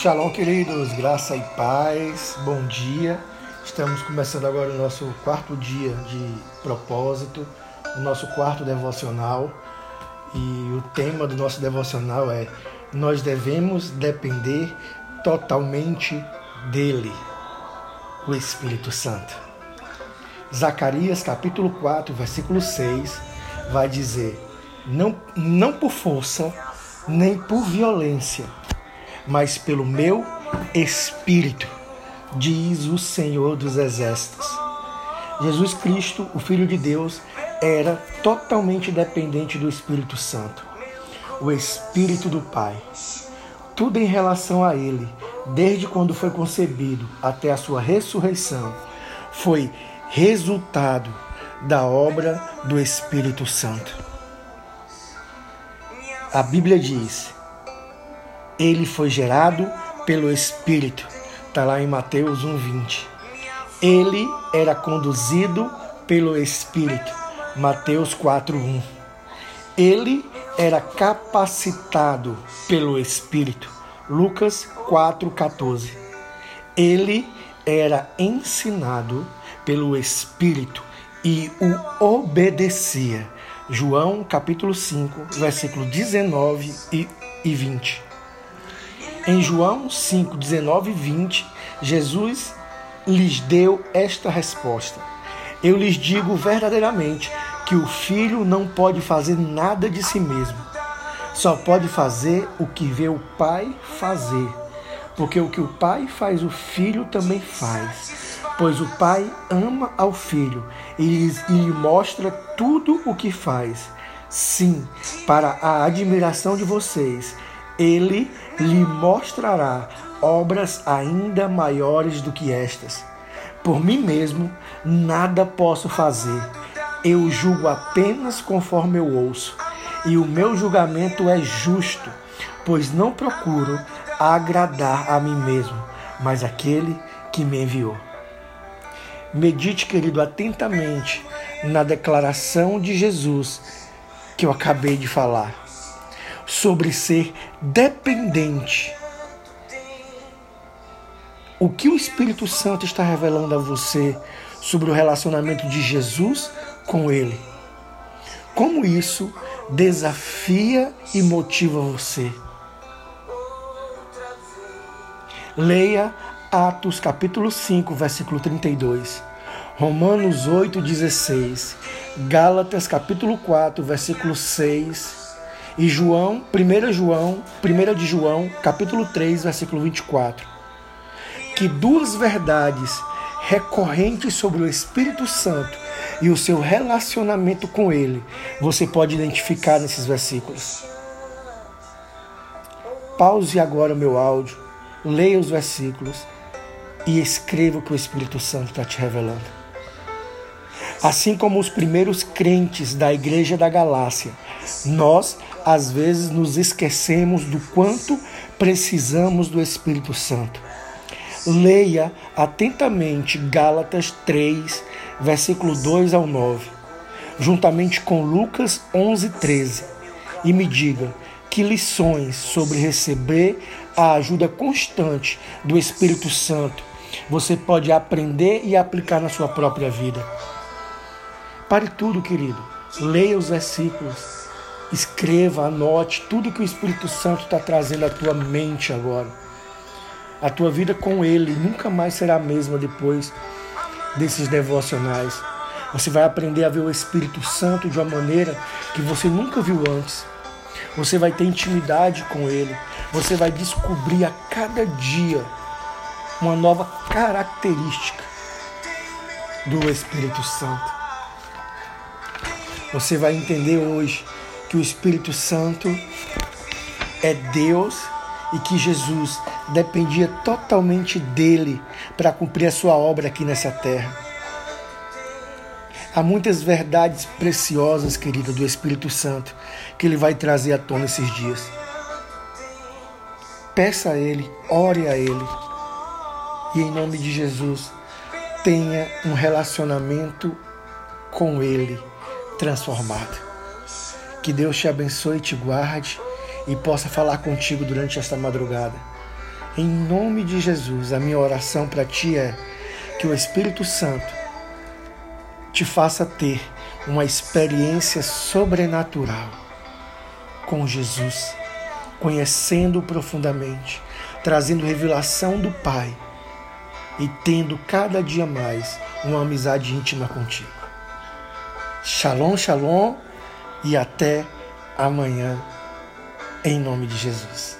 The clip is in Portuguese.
Shalom, queridos, graça e paz, bom dia. Estamos começando agora o nosso quarto dia de propósito, o nosso quarto devocional. E o tema do nosso devocional é: Nós devemos depender totalmente dele, o Espírito Santo. Zacarias capítulo 4, versículo 6 vai dizer: Não, não por força, nem por violência mas pelo meu espírito, diz o Senhor dos Exércitos. Jesus Cristo, o Filho de Deus, era totalmente dependente do Espírito Santo, o Espírito do Pai. Tudo em relação a ele, desde quando foi concebido até a sua ressurreição, foi resultado da obra do Espírito Santo. A Bíblia diz: ele foi gerado pelo Espírito. Está lá em Mateus 1,20. Ele era conduzido pelo Espírito. Mateus 4,1. Ele era capacitado pelo Espírito. Lucas 4,14. Ele era ensinado pelo Espírito e o obedecia. João capítulo 5, versículo 19 e 20. Em João 5, 19 e 20, Jesus lhes deu esta resposta: Eu lhes digo verdadeiramente que o filho não pode fazer nada de si mesmo, só pode fazer o que vê o pai fazer. Porque o que o pai faz, o filho também faz. Pois o pai ama ao filho e lhe mostra tudo o que faz. Sim, para a admiração de vocês ele lhe mostrará obras ainda maiores do que estas. Por mim mesmo, nada posso fazer. Eu julgo apenas conforme eu ouço, e o meu julgamento é justo, pois não procuro agradar a mim mesmo, mas aquele que me enviou. Medite, querido, atentamente na declaração de Jesus que eu acabei de falar sobre ser dependente. O que o Espírito Santo está revelando a você sobre o relacionamento de Jesus com Ele? Como isso desafia e motiva você? Leia Atos capítulo 5, versículo 32. Romanos 8, 16. Gálatas capítulo 4, versículo 6 e João, 1 João, 1 de João, capítulo 3, versículo 24. Que duas verdades recorrentes sobre o Espírito Santo e o seu relacionamento com ele você pode identificar nesses versículos. Pause agora o meu áudio, leia os versículos e escreva o que o Espírito Santo está te revelando. Assim como os primeiros crentes da igreja da Galácia, nós às vezes nos esquecemos do quanto precisamos do Espírito Santo. Leia atentamente Gálatas 3, versículo 2 ao 9, juntamente com Lucas 11, 13, e me diga que lições sobre receber a ajuda constante do Espírito Santo você pode aprender e aplicar na sua própria vida. Pare tudo, querido. Leia os versículos Escreva, anote tudo que o Espírito Santo está trazendo à tua mente agora. A tua vida com Ele nunca mais será a mesma depois desses devocionais. Você vai aprender a ver o Espírito Santo de uma maneira que você nunca viu antes. Você vai ter intimidade com Ele. Você vai descobrir a cada dia uma nova característica do Espírito Santo. Você vai entender hoje que o Espírito Santo é Deus e que Jesus dependia totalmente dele para cumprir a sua obra aqui nessa terra. Há muitas verdades preciosas, querida, do Espírito Santo que ele vai trazer à tona esses dias. Peça a ele, ore a ele. E em nome de Jesus, tenha um relacionamento com ele transformado. Que Deus te abençoe te guarde e possa falar contigo durante esta madrugada. Em nome de Jesus, a minha oração para ti é que o Espírito Santo te faça ter uma experiência sobrenatural com Jesus, conhecendo profundamente, trazendo revelação do Pai e tendo cada dia mais uma amizade íntima contigo. Shalom, shalom e até amanhã, em nome de Jesus.